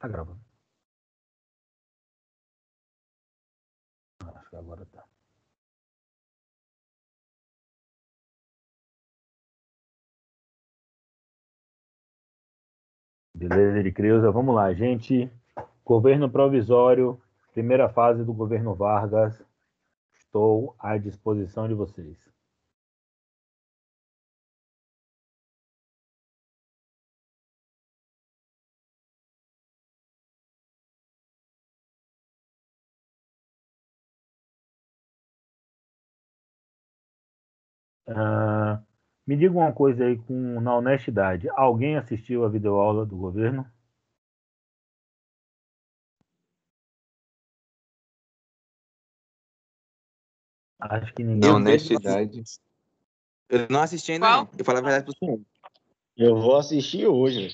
Tá gravando. Acho que agora tá. Beleza, de Creuza. Vamos lá, gente. Governo provisório, primeira fase do governo Vargas. Estou à disposição de vocês. Uh, me diga uma coisa aí com na honestidade. Alguém assistiu a videoaula do governo? Acho que ninguém. Na honestidade. Eu não assisti ainda, Qual? não. Eu falo a verdade pro senhor. Eu vou assistir hoje.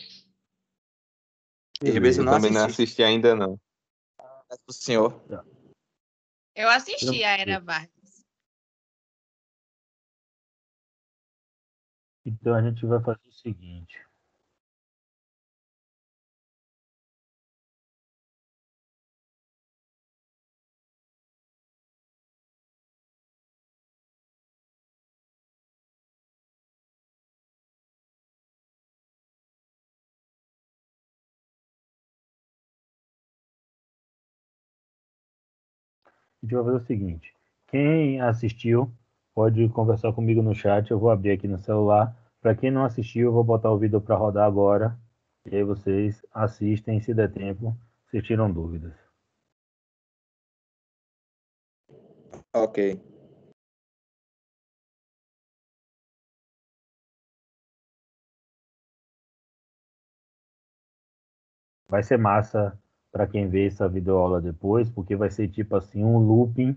Eu, eu não também não assisti. assisti ainda não. Pro senhor. Eu assisti a Era Vargas. Então a gente vai fazer o seguinte. A gente vai fazer o seguinte. Quem assistiu pode conversar comigo no chat. Eu vou abrir aqui no celular. Para quem não assistiu, eu vou botar o vídeo para rodar agora. E aí vocês assistem, se der tempo, se tiram dúvidas. Ok. Vai ser massa para quem vê essa videoaula depois, porque vai ser tipo assim um looping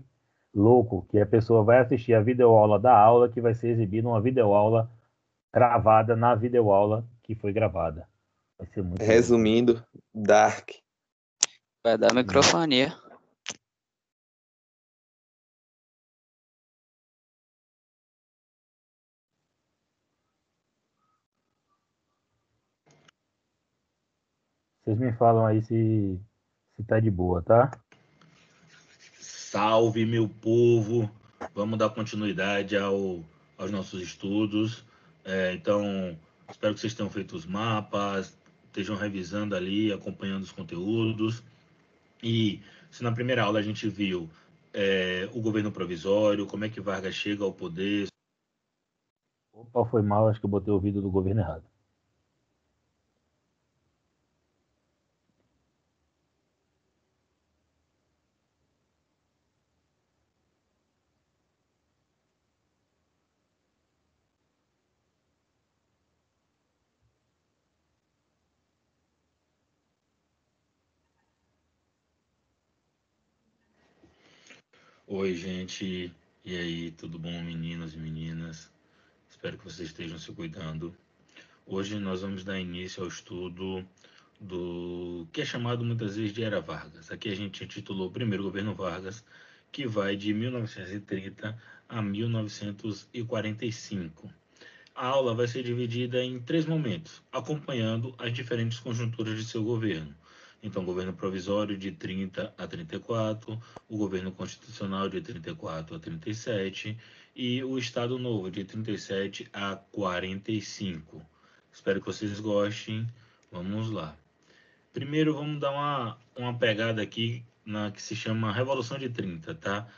louco, que a pessoa vai assistir a videoaula da aula que vai ser exibida uma videoaula gravada na videoaula que foi gravada. Vai ser muito Resumindo, Dark. Vai dar microfonia. Vocês me falam aí se, se tá de boa, tá? Salve, meu povo! Vamos dar continuidade ao, aos nossos estudos. É, então, espero que vocês tenham feito os mapas, estejam revisando ali, acompanhando os conteúdos. E se na primeira aula a gente viu é, o governo provisório, como é que Vargas chega ao poder, Opa, foi mal, acho que eu botei o vídeo do governo errado. Oi, gente. E aí, tudo bom, meninos e meninas? Espero que vocês estejam se cuidando. Hoje nós vamos dar início ao estudo do que é chamado muitas vezes de Era Vargas. Aqui a gente intitulou o primeiro governo Vargas, que vai de 1930 a 1945. A aula vai ser dividida em três momentos, acompanhando as diferentes conjunturas de seu governo. Então, governo provisório de 30 a 34, o governo constitucional de 34 a 37 e o Estado Novo de 37 a 45. Espero que vocês gostem. Vamos lá. Primeiro, vamos dar uma, uma pegada aqui na que se chama Revolução de 30, tá?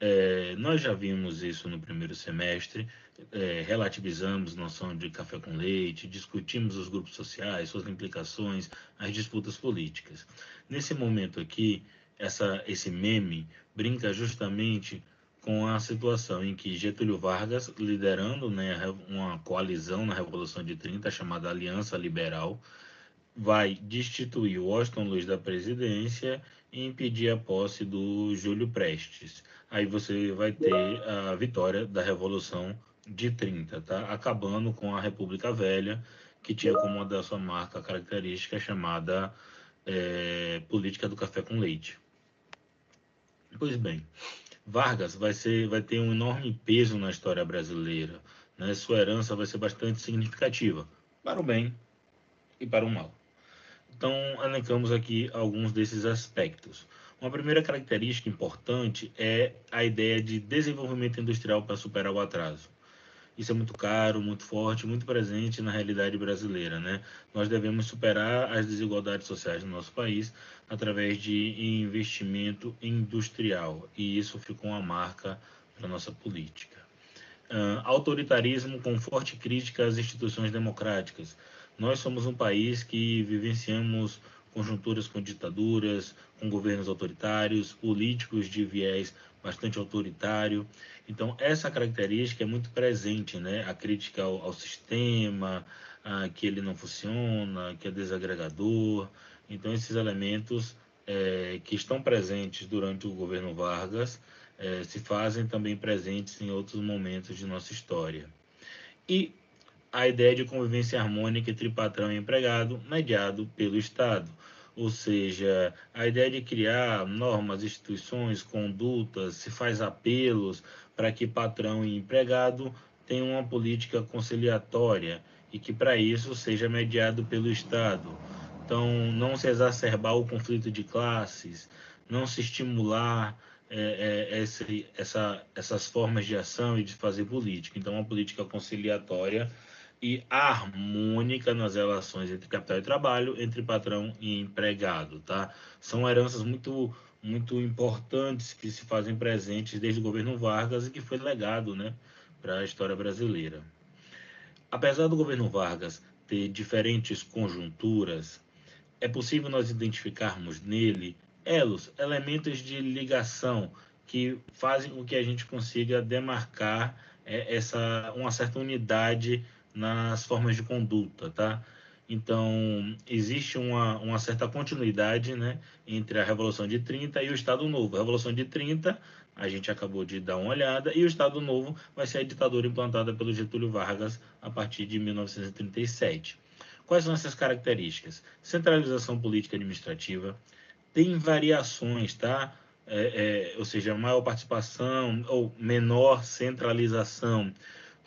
É, nós já vimos isso no primeiro semestre, é, relativizamos noção de café com leite, discutimos os grupos sociais, suas implicações, as disputas políticas. Nesse momento aqui, essa, esse meme brinca justamente com a situação em que Getúlio Vargas, liderando né, uma coalizão na Revolução de 30, chamada Aliança Liberal, vai destituir Washington Luiz da presidência e impedir a posse do Júlio Prestes. Aí você vai ter a vitória da Revolução de 30, tá? Acabando com a República Velha, que tinha como uma da sua marca característica chamada é, política do café com leite. Pois bem, Vargas vai, ser, vai ter um enorme peso na história brasileira. Né? Sua herança vai ser bastante significativa, para o bem e para o mal. Então, elencamos aqui alguns desses aspectos. Uma primeira característica importante é a ideia de desenvolvimento industrial para superar o atraso. Isso é muito caro, muito forte, muito presente na realidade brasileira, né? Nós devemos superar as desigualdades sociais no nosso país através de investimento industrial, e isso ficou uma marca para nossa política. Uh, autoritarismo com forte crítica às instituições democráticas. Nós somos um país que vivenciamos conjunturas com ditaduras, com governos autoritários, políticos de viés bastante autoritário. Então, essa característica é muito presente, né? A crítica ao, ao sistema, a, que ele não funciona, que é desagregador. Então, esses elementos é, que estão presentes durante o governo Vargas é, se fazem também presentes em outros momentos de nossa história. E a ideia de convivência harmônica entre patrão e empregado, mediado pelo Estado. Ou seja, a ideia de criar normas, instituições, condutas, se faz apelos para que patrão e empregado tenham uma política conciliatória e que para isso seja mediado pelo Estado. Então, não se exacerbar o conflito de classes, não se estimular é, é, esse, essa, essas formas de ação e de fazer política. Então, uma política conciliatória e harmônica nas relações entre capital e trabalho, entre patrão e empregado, tá? São heranças muito muito importantes que se fazem presentes desde o governo Vargas e que foi legado, né, para a história brasileira. Apesar do governo Vargas ter diferentes conjunturas, é possível nós identificarmos nele elos, elementos de ligação que fazem com que a gente consiga demarcar é, essa uma certa unidade nas formas de conduta, tá? Então, existe uma, uma certa continuidade né, entre a Revolução de 30 e o Estado Novo. A Revolução de 30, a gente acabou de dar uma olhada, e o Estado Novo vai ser a ditadura implantada pelo Getúlio Vargas a partir de 1937. Quais são essas características? Centralização política administrativa, tem variações, tá? É, é, ou seja, maior participação ou menor centralização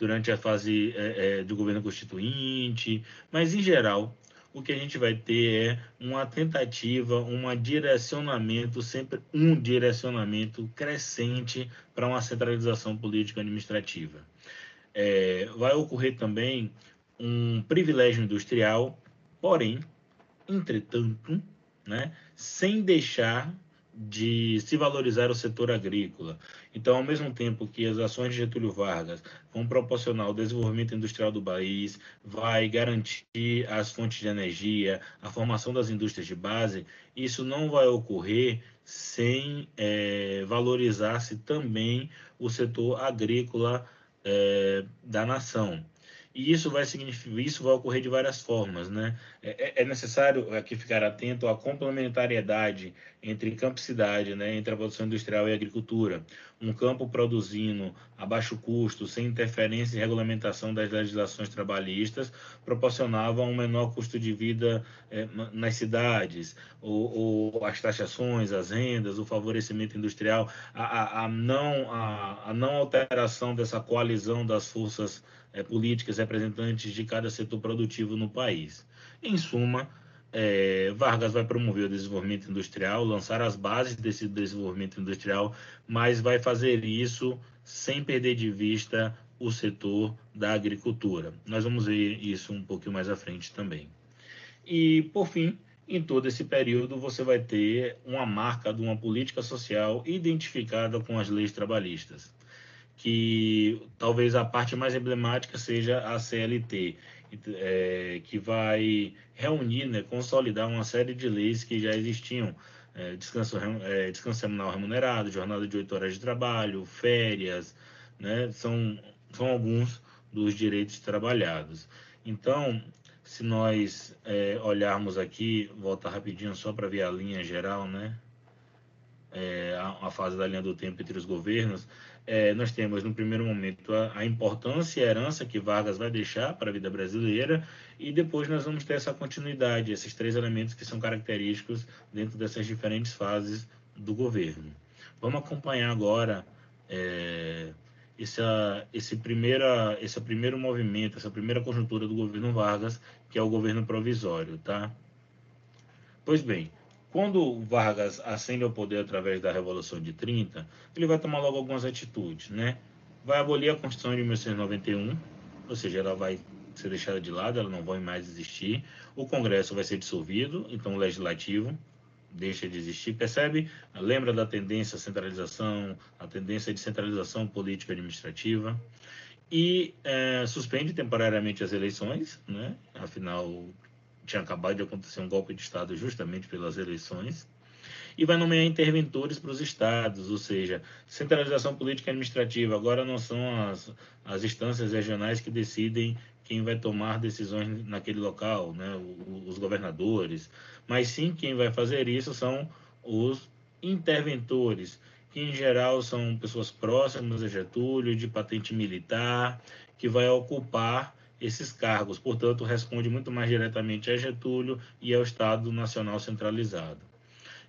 durante a fase é, é, do governo constituinte, mas em geral o que a gente vai ter é uma tentativa, um direcionamento, sempre um direcionamento crescente para uma centralização política administrativa. É, vai ocorrer também um privilégio industrial, porém, entretanto, né, sem deixar de se valorizar o setor agrícola. Então, ao mesmo tempo que as ações de Getúlio Vargas vão proporcionar o desenvolvimento industrial do país, vai garantir as fontes de energia, a formação das indústrias de base, isso não vai ocorrer sem é, valorizar-se também o setor agrícola é, da nação. E isso vai isso vai ocorrer de várias formas, né? É, é, é necessário aqui ficar atento à complementariedade entre campo e cidade, né? Entre a produção industrial e a agricultura. Um campo produzindo a baixo custo, sem interferência e regulamentação das legislações trabalhistas, proporcionava um menor custo de vida é, nas cidades, ou, ou, as taxações, as rendas, o favorecimento industrial, a, a, a não, a, a não alteração dessa coalizão das forças é, políticas representantes de cada setor produtivo no país. Em suma, é, Vargas vai promover o desenvolvimento industrial, lançar as bases desse desenvolvimento industrial, mas vai fazer isso sem perder de vista o setor da agricultura. Nós vamos ver isso um pouquinho mais à frente também. E, por fim, em todo esse período, você vai ter uma marca de uma política social identificada com as leis trabalhistas que talvez a parte mais emblemática seja a CLT, é, que vai reunir, né, consolidar uma série de leis que já existiam, é, descanso, é, descanso semanal remunerado, jornada de oito horas de trabalho, férias, né, são, são alguns dos direitos trabalhados. Então, se nós é, olharmos aqui, voltar rapidinho só para ver a linha geral, né, é, a, a fase da linha do tempo entre os governos, é, nós temos, no primeiro momento, a, a, importância e a herança que Vargas vai deixar para a vida brasileira, e depois nós vamos ter essa continuidade, esses três elementos que são característicos dentro dessas diferentes fases do governo. Vamos acompanhar agora é, essa, esse, primeira, esse primeiro movimento, essa primeira conjuntura do governo Vargas, que é o governo provisório, tá? Pois bem, quando Vargas ascende ao poder através da Revolução de 30, ele vai tomar logo algumas atitudes, né? Vai abolir a Constituição de 1991, ou seja, ela vai ser deixada de lado, ela não vai mais existir. O Congresso vai ser dissolvido, então o Legislativo deixa de existir. Percebe? Lembra da tendência à centralização, a tendência de centralização política administrativa e é, suspende temporariamente as eleições, né? Afinal, tinha acabado de acontecer um golpe de Estado justamente pelas eleições e vai nomear interventores para os estados, ou seja, centralização política e administrativa. Agora não são as, as instâncias regionais que decidem quem vai tomar decisões naquele local, né, os governadores, mas sim quem vai fazer isso são os interventores, que em geral são pessoas próximas a Getúlio, de patente militar, que vai ocupar esses cargos, portanto, responde muito mais diretamente a Getúlio e ao Estado Nacional Centralizado.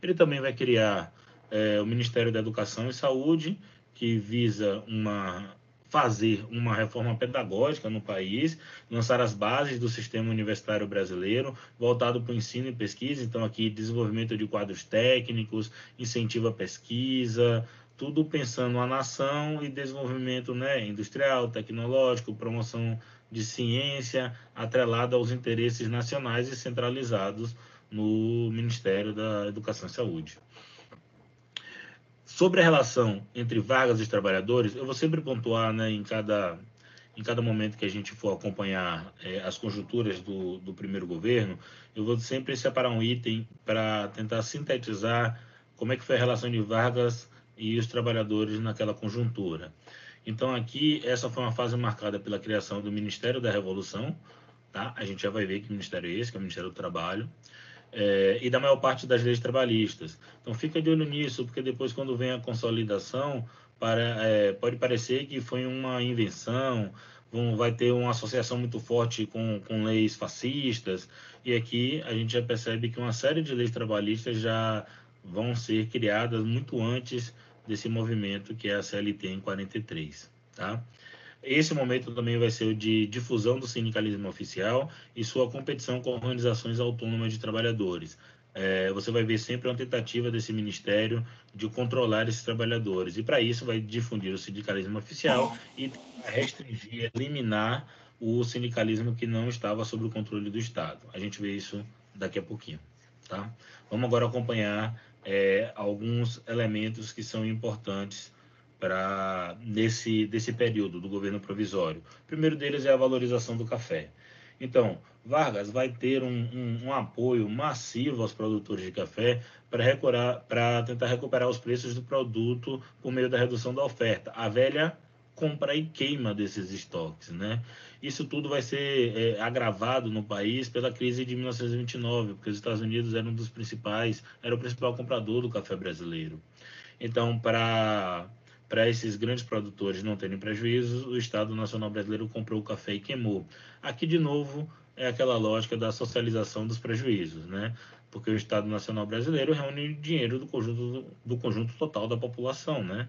Ele também vai criar é, o Ministério da Educação e Saúde, que visa uma fazer uma reforma pedagógica no país, lançar as bases do sistema universitário brasileiro, voltado para o ensino e pesquisa, então aqui desenvolvimento de quadros técnicos, incentivo à pesquisa, tudo pensando a nação e desenvolvimento né, industrial, tecnológico, promoção de ciência, atrelada aos interesses nacionais e centralizados no Ministério da Educação e Saúde. Sobre a relação entre vagas e trabalhadores, eu vou sempre pontuar né, em, cada, em cada momento que a gente for acompanhar é, as conjunturas do, do primeiro governo, eu vou sempre separar um item para tentar sintetizar como é que foi a relação de Vargas e os trabalhadores naquela conjuntura. Então aqui essa foi uma fase marcada pela criação do Ministério da Revolução, tá? A gente já vai ver que ministério é esse, que é o Ministério do Trabalho é, e da maior parte das leis trabalhistas. Então fica de olho nisso, porque depois quando vem a consolidação, para, é, pode parecer que foi uma invenção, vão, vai ter uma associação muito forte com, com leis fascistas, e aqui a gente já percebe que uma série de leis trabalhistas já vão ser criadas muito antes desse movimento que é a CLT em 43, tá? Esse momento também vai ser o de difusão do sindicalismo oficial e sua competição com organizações autônomas de trabalhadores. É, você vai ver sempre uma tentativa desse ministério de controlar esses trabalhadores. E para isso vai difundir o sindicalismo oficial e restringir, eliminar o sindicalismo que não estava sob o controle do Estado. A gente vê isso daqui a pouquinho. Tá? Vamos agora acompanhar é, alguns elementos que são importantes para nesse desse período do governo provisório. O primeiro deles é a valorização do café. Então, Vargas vai ter um, um, um apoio massivo aos produtores de café para tentar recuperar os preços do produto por meio da redução da oferta. A velha compra e queima desses estoques, né? Isso tudo vai ser é, agravado no país pela crise de 1929, porque os Estados Unidos eram um dos principais, era o principal comprador do café brasileiro. Então, para para esses grandes produtores não terem prejuízo, o Estado Nacional Brasileiro comprou o café e queimou. Aqui, de novo, é aquela lógica da socialização dos prejuízos, né? Porque o Estado Nacional Brasileiro reúne dinheiro do conjunto, do conjunto total da população, né?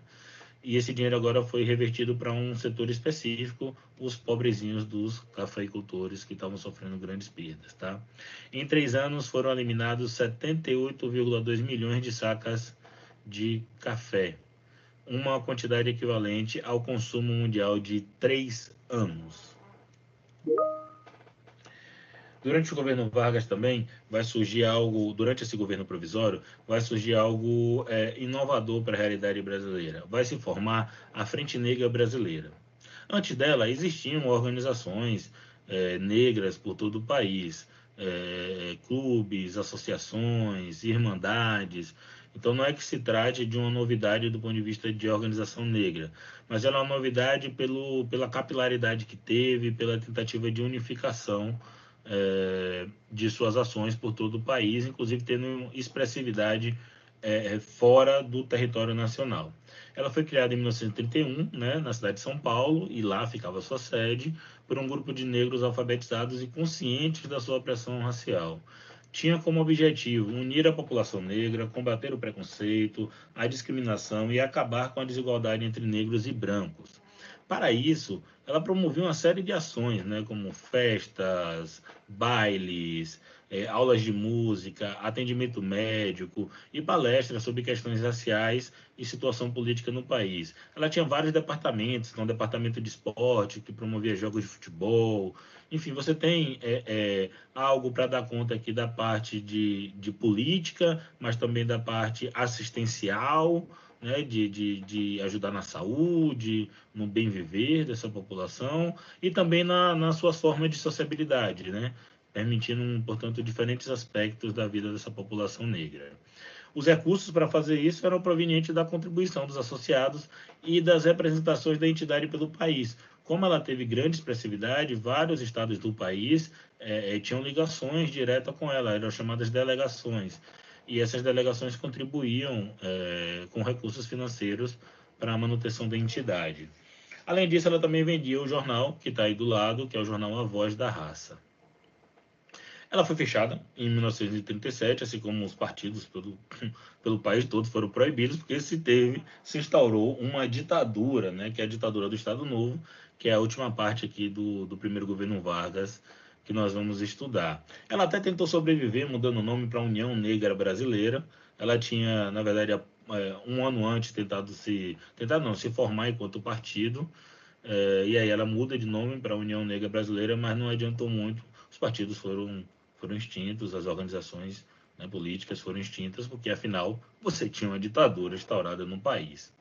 E esse dinheiro agora foi revertido para um setor específico, os pobrezinhos dos cafeicultores que estavam sofrendo grandes perdas, tá? Em três anos foram eliminados 78,2 milhões de sacas de café, uma quantidade equivalente ao consumo mundial de três anos. Durante o governo Vargas também vai surgir algo, durante esse governo provisório, vai surgir algo é, inovador para a realidade brasileira. Vai se formar a Frente Negra Brasileira. Antes dela, existiam organizações é, negras por todo o país, é, clubes, associações, irmandades, então não é que se trate de uma novidade do ponto de vista de organização negra, mas ela é uma novidade pelo, pela capilaridade que teve, pela tentativa de unificação é, de suas ações por todo o país, inclusive tendo expressividade é, fora do território nacional. Ela foi criada em 1931, né, na cidade de São Paulo, e lá ficava sua sede, por um grupo de negros alfabetizados e conscientes da sua opressão racial tinha como objetivo unir a população negra, combater o preconceito, a discriminação e acabar com a desigualdade entre negros e brancos. Para isso, ela promovia uma série de ações, né, como festas, bailes, é, aulas de música, atendimento médico e palestras sobre questões raciais e situação política no país. Ela tinha vários departamentos, então, departamento de esporte, que promovia jogos de futebol. Enfim, você tem é, é, algo para dar conta aqui da parte de, de política, mas também da parte assistencial, né, de, de, de, ajudar na saúde, no bem viver dessa população e também na, na sua forma de sociabilidade, né, permitindo, portanto, diferentes aspectos da vida dessa população negra. Os recursos para fazer isso eram provenientes da contribuição dos associados e das representações da entidade pelo país. Como ela teve grande expressividade, vários estados do país é, tinham ligações diretas com ela, eram chamadas delegações e essas delegações contribuíam é, com recursos financeiros para a manutenção da entidade. Além disso, ela também vendia o jornal que está aí do lado, que é o jornal A Voz da Raça. Ela foi fechada em 1937, assim como os partidos pelo, pelo país todo foram proibidos, porque se teve, se instaurou uma ditadura, né, que é a ditadura do Estado Novo, que é a última parte aqui do, do primeiro governo Vargas, que nós vamos estudar. Ela até tentou sobreviver mudando o nome para União Negra Brasileira. Ela tinha, na verdade, é, um ano antes tentado se, tentado não, se formar enquanto partido. É, e aí ela muda de nome para União Negra Brasileira, mas não adiantou muito. Os partidos foram foram extintos, as organizações né, políticas foram extintas, porque afinal você tinha uma ditadura instaurada no país.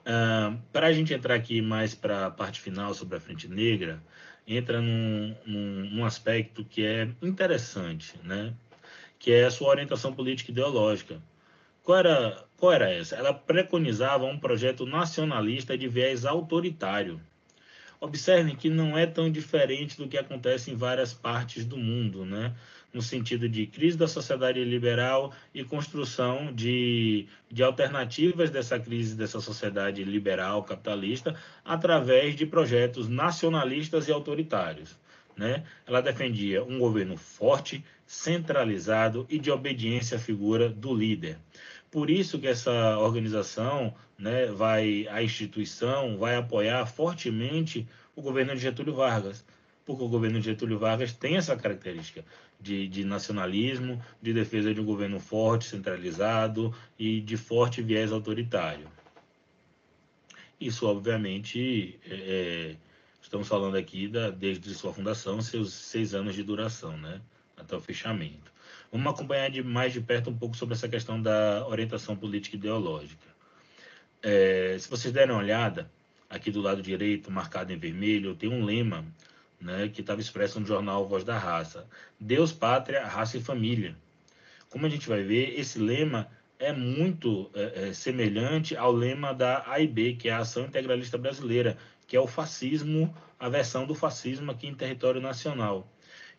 Uh, para a gente entrar aqui mais para a parte final sobre a Frente Negra, entra num, num, num, aspecto que é interessante, né? que é a sua orientação política ideológica. Qual era, qual era essa? Ela preconizava um projeto nacionalista de viés autoritário. Observem que não é tão diferente do que acontece em várias partes do mundo, né? No sentido de crise da sociedade liberal e construção de, de alternativas dessa crise dessa sociedade liberal capitalista através de projetos nacionalistas e autoritários. Né? Ela defendia um governo forte, centralizado e de obediência à figura do líder. Por isso que essa organização, né, vai, a instituição vai apoiar fortemente o governo de Getúlio Vargas, porque o governo de Getúlio Vargas tem essa característica de, de nacionalismo, de defesa de um governo forte, centralizado e de forte viés autoritário. Isso, obviamente, é, é, estamos falando aqui da, desde sua fundação, seus seis anos de duração, né, até o fechamento. Vamos acompanhar de mais de perto um pouco sobre essa questão da orientação política ideológica. É, se vocês derem uma olhada, aqui do lado direito, marcado em vermelho, tem um lema né, que estava expresso no jornal Voz da Raça: Deus, Pátria, Raça e Família. Como a gente vai ver, esse lema é muito é, é, semelhante ao lema da AIB, que é a Ação Integralista Brasileira, que é o fascismo, a versão do fascismo aqui em território nacional.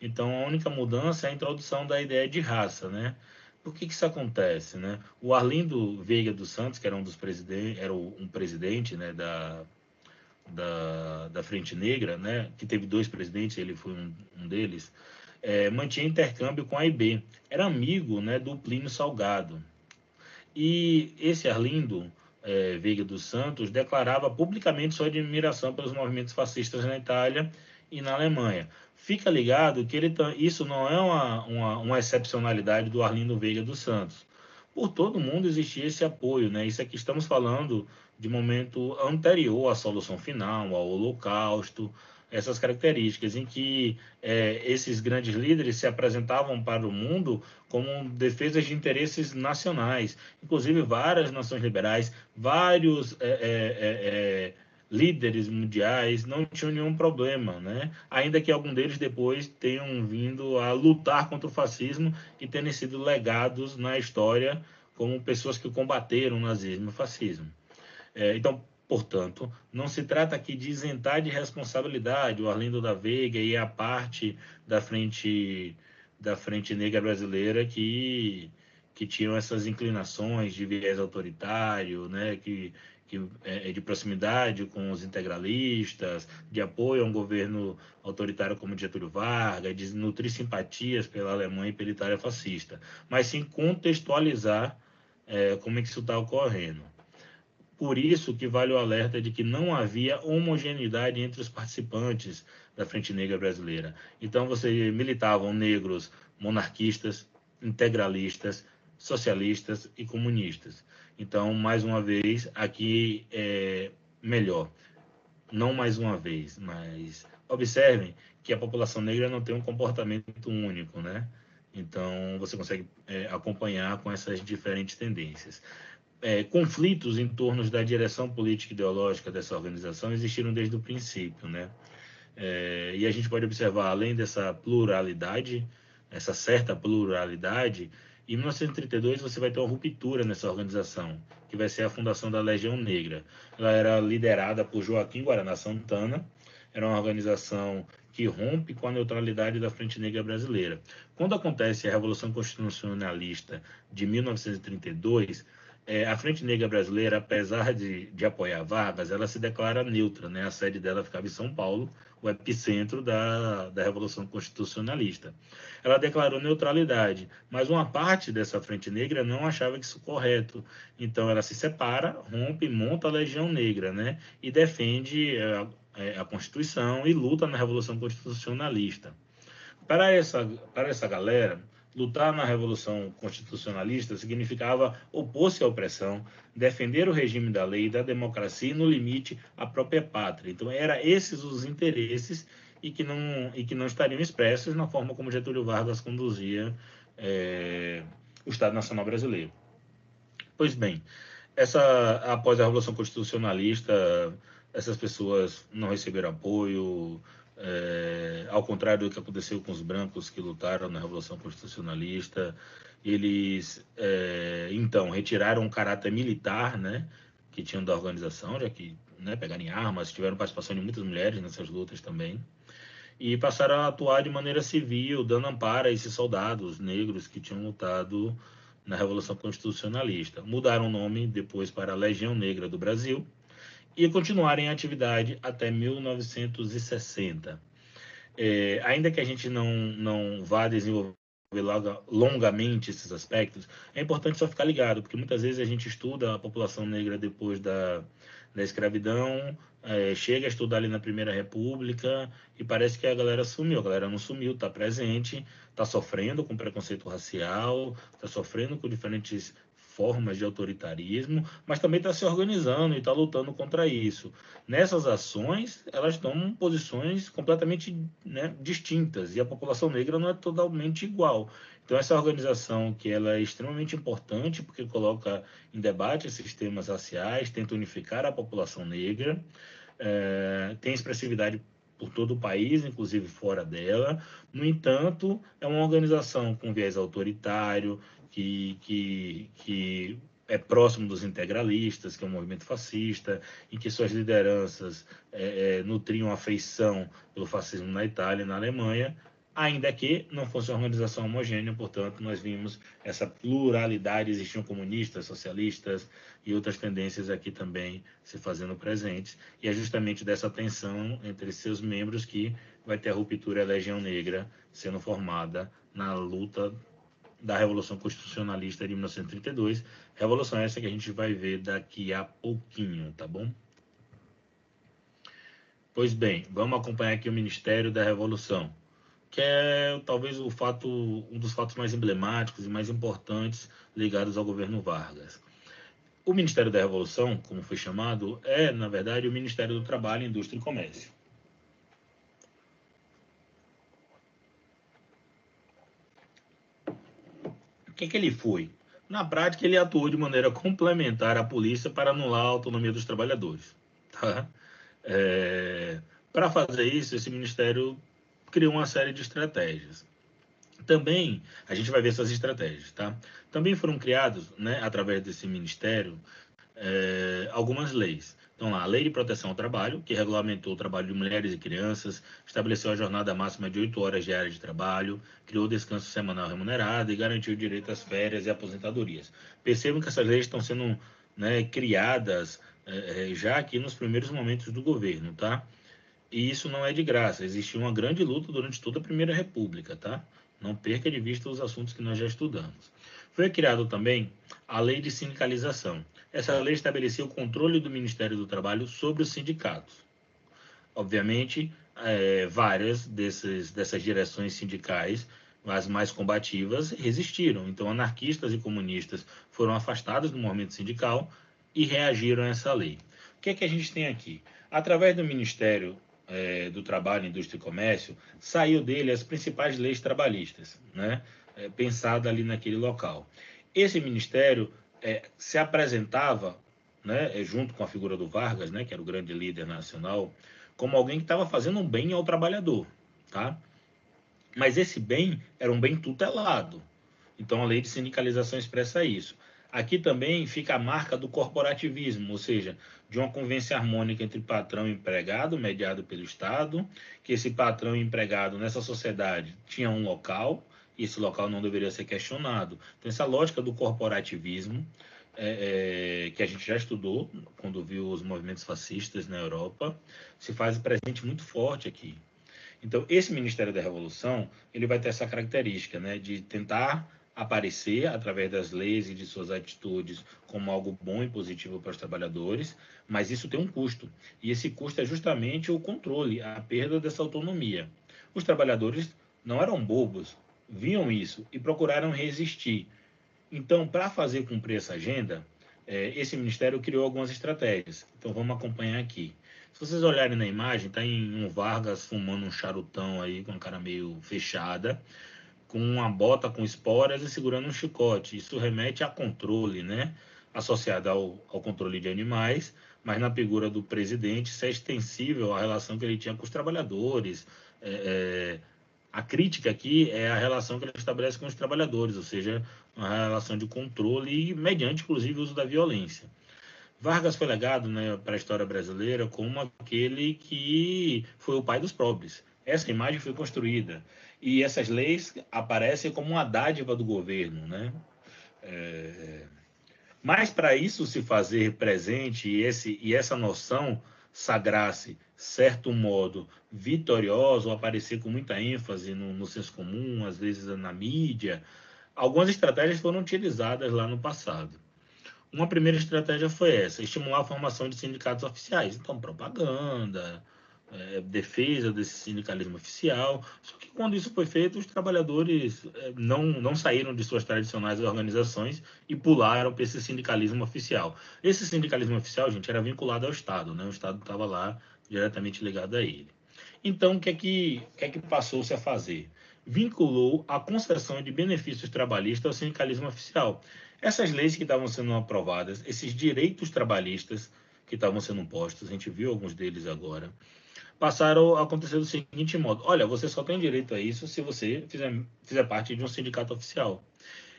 Então, a única mudança é a introdução da ideia de raça, né? Por que, que isso acontece, né? O Arlindo Veiga dos Santos, que era um dos presidentes, era um presidente, né, da da, da Frente Negra, né, que teve dois presidentes, ele foi um, um deles, é, mantinha intercâmbio com a IB. Era amigo né, do Plínio Salgado. E esse Arlindo é, Veiga dos Santos declarava publicamente sua admiração pelos movimentos fascistas na Itália e na Alemanha. Fica ligado que ele, isso não é uma, uma, uma excepcionalidade do Arlindo Veiga dos Santos. Por todo mundo existia esse apoio, né? Isso aqui estamos falando de momento anterior à solução final, ao holocausto, essas características em que é, esses grandes líderes se apresentavam para o mundo como defesas de interesses nacionais, inclusive várias nações liberais, vários é, é, é, é líderes mundiais não tinham nenhum problema, né? Ainda que algum deles depois tenham vindo a lutar contra o fascismo e terem sido legados na história como pessoas que combateram o nazismo e o fascismo. É, então, portanto, não se trata aqui de isentar de responsabilidade o Arlindo da Veiga e a parte da frente da frente negra brasileira que que tinham essas inclinações de viés autoritário, né, que, que é, é de proximidade com os integralistas, de apoio a um governo autoritário como Getúlio Vargas, de nutrir simpatias pela Alemanha e pela Itália fascista, mas sim contextualizar é, como é que isso está ocorrendo. Por isso que vale o alerta de que não havia homogeneidade entre os participantes da Frente Negra Brasileira. Então, você militavam negros monarquistas, integralistas, socialistas e comunistas. Então, mais uma vez, aqui é melhor. Não mais uma vez, mas observem que a população negra não tem um comportamento único, né? Então, você consegue é, acompanhar com essas diferentes tendências. É, conflitos em torno da direção política e ideológica dessa organização existiram desde o princípio, né? É, e a gente pode observar, além dessa pluralidade, essa certa pluralidade, em 1932 você vai ter uma ruptura nessa organização, que vai ser a fundação da Legião Negra. Ela era liderada por Joaquim Guaraná Santana, era uma organização que rompe com a neutralidade da Frente Negra Brasileira. Quando acontece a Revolução Constitucionalista de 1932, é, a Frente Negra Brasileira, apesar de, de apoiar Vargas, ela se declara neutra, né? A sede dela ficava em São Paulo, o epicentro da, da Revolução Constitucionalista. Ela declarou neutralidade, mas uma parte dessa Frente Negra não achava isso correto. Então ela se separa, rompe, monta a Legião Negra, né? E defende a, é, a Constituição e luta na Revolução Constitucionalista. Para essa, para essa galera, Lutar na Revolução Constitucionalista significava opor-se à opressão, defender o regime da lei e da democracia e, no limite, a própria pátria. Então, eram esses os interesses e que não, e que não estariam expressos na forma como Getúlio Vargas conduzia é, o Estado Nacional Brasileiro. Pois bem, essa, após a Revolução Constitucionalista, essas pessoas não receberam apoio, é, ao contrário do que aconteceu com os brancos que lutaram na Revolução Constitucionalista, eles é, então retiraram o caráter militar, né, que tinham da organização, já que né, pegaram em armas, tiveram participação de muitas mulheres nessas lutas também, e passaram a atuar de maneira civil, dando amparo a esses soldados negros que tinham lutado na Revolução Constitucionalista. Mudaram o nome depois para Legião Negra do Brasil e continuarem em atividade até 1960. É, ainda que a gente não, não vá desenvolver longamente esses aspectos, é importante só ficar ligado, porque muitas vezes a gente estuda a população negra depois da, da escravidão, é, chega a estudar ali na Primeira República e parece que a galera sumiu. A galera não sumiu, está presente, está sofrendo com preconceito racial, está sofrendo com diferentes formas de autoritarismo, mas também está se organizando e está lutando contra isso. Nessas ações, elas tomam posições completamente né, distintas e a população negra não é totalmente igual. Então essa organização que ela é extremamente importante porque coloca em debate esses temas raciais, tenta unificar a população negra, é, tem expressividade por todo o país, inclusive fora dela. No entanto, é uma organização com viés autoritário, que, que, que é próximo dos integralistas, que é um movimento fascista, em que suas lideranças é, é, nutriam afeição pelo fascismo na Itália e na Alemanha, ainda que não fosse uma organização homogênea, portanto, nós vimos essa pluralidade, existiam comunistas, socialistas e outras tendências aqui também se fazendo presentes, e é justamente dessa tensão entre seus membros que vai ter a ruptura e a Legião Negra sendo formada na luta da Revolução Constitucionalista de 1932. Revolução essa que a gente vai ver daqui a pouquinho, tá bom? Pois bem, vamos acompanhar aqui o Ministério da Revolução, que é talvez o fato, um dos fatos mais emblemáticos e mais importantes ligados ao governo Vargas. O Ministério da Revolução, como foi chamado, é, na verdade, o Ministério do Trabalho, Indústria e Comércio. que, que ele foi? Na prática, ele atuou de maneira complementar à polícia para anular a autonomia dos trabalhadores. Tá? É, para fazer isso, esse ministério criou uma série de estratégias. Também, a gente vai ver essas estratégias, tá? Também foram criados, né, através desse ministério, é, algumas leis. Então, lá, a Lei de Proteção ao Trabalho, que regulamentou o trabalho de mulheres e crianças, estabeleceu a jornada máxima de 8 horas diárias de trabalho, criou descanso semanal remunerado e garantiu o direito às férias e aposentadorias. Percebam que essas leis estão sendo né, criadas é, já aqui nos primeiros momentos do governo, tá? E isso não é de graça, existiu uma grande luta durante toda a Primeira República, tá? Não perca de vista os assuntos que nós já estudamos. Foi criado também a lei de sindicalização. Essa lei estabelecia o controle do Ministério do Trabalho sobre os sindicatos. Obviamente, é, várias desses, dessas direções sindicais, as mais combativas, resistiram. Então, anarquistas e comunistas foram afastados do movimento sindical e reagiram a essa lei. O que é que a gente tem aqui? Através do Ministério é, do Trabalho, Indústria e Comércio, saiu dele as principais leis trabalhistas, né? É, pensada ali naquele local. Esse ministério é, se apresentava, né, junto com a figura do Vargas, né, que era o grande líder nacional, como alguém que estava fazendo um bem ao trabalhador, tá? Mas esse bem era um bem tutelado. Então a lei de sindicalização expressa isso. Aqui também fica a marca do corporativismo, ou seja, de uma convivência harmônica entre patrão e empregado, mediado pelo Estado, que esse patrão e empregado nessa sociedade tinha um local, e esse local não deveria ser questionado. Então, essa lógica do corporativismo, é, é, que a gente já estudou quando viu os movimentos fascistas na Europa, se faz presente muito forte aqui. Então, esse Ministério da Revolução, ele vai ter essa característica, né, de tentar aparecer através das leis e de suas atitudes como algo bom e positivo para os trabalhadores, mas isso tem um custo. E esse custo é justamente o controle, a perda dessa autonomia. Os trabalhadores não eram bobos, viam isso e procuraram resistir. Então, para fazer cumprir essa agenda, é, esse ministério criou algumas estratégias. Então, vamos acompanhar aqui. Se vocês olharem na imagem, está em um Vargas fumando um charutão aí, com a cara meio fechada, com uma bota com esporas e segurando um chicote. Isso remete a controle, né? Associado ao, ao controle de animais, mas na figura do presidente, isso é extensível à relação que ele tinha com os trabalhadores. É, é, a crítica aqui é a relação que ele estabelece com os trabalhadores, ou seja, uma relação de controle, mediante, inclusive, o uso da violência. Vargas foi legado né, para a história brasileira como aquele que foi o pai dos pobres. Essa imagem foi construída e essas leis aparecem como uma dádiva do governo, né? É... Mas para isso se fazer presente e, esse, e essa noção sagrar-se, certo modo, vitorioso, aparecer com muita ênfase no, no senso comum, às vezes na mídia, algumas estratégias foram utilizadas lá no passado. Uma primeira estratégia foi essa, estimular a formação de sindicatos oficiais. Então, propaganda, é, defesa desse sindicalismo oficial. Só que quando isso foi feito, os trabalhadores é, não, não saíram de suas tradicionais organizações e pularam para esse sindicalismo oficial. Esse sindicalismo oficial, gente, era vinculado ao Estado, né? O Estado estava lá diretamente ligado a ele. Então, o que é que, que, é que passou-se a fazer? Vinculou a concessão de benefícios trabalhistas ao sindicalismo oficial. Essas leis que estavam sendo aprovadas, esses direitos trabalhistas que estavam sendo postos, a gente viu alguns deles agora, passaram a acontecer do seguinte modo: olha, você só tem direito a isso se você fizer, fizer parte de um sindicato oficial.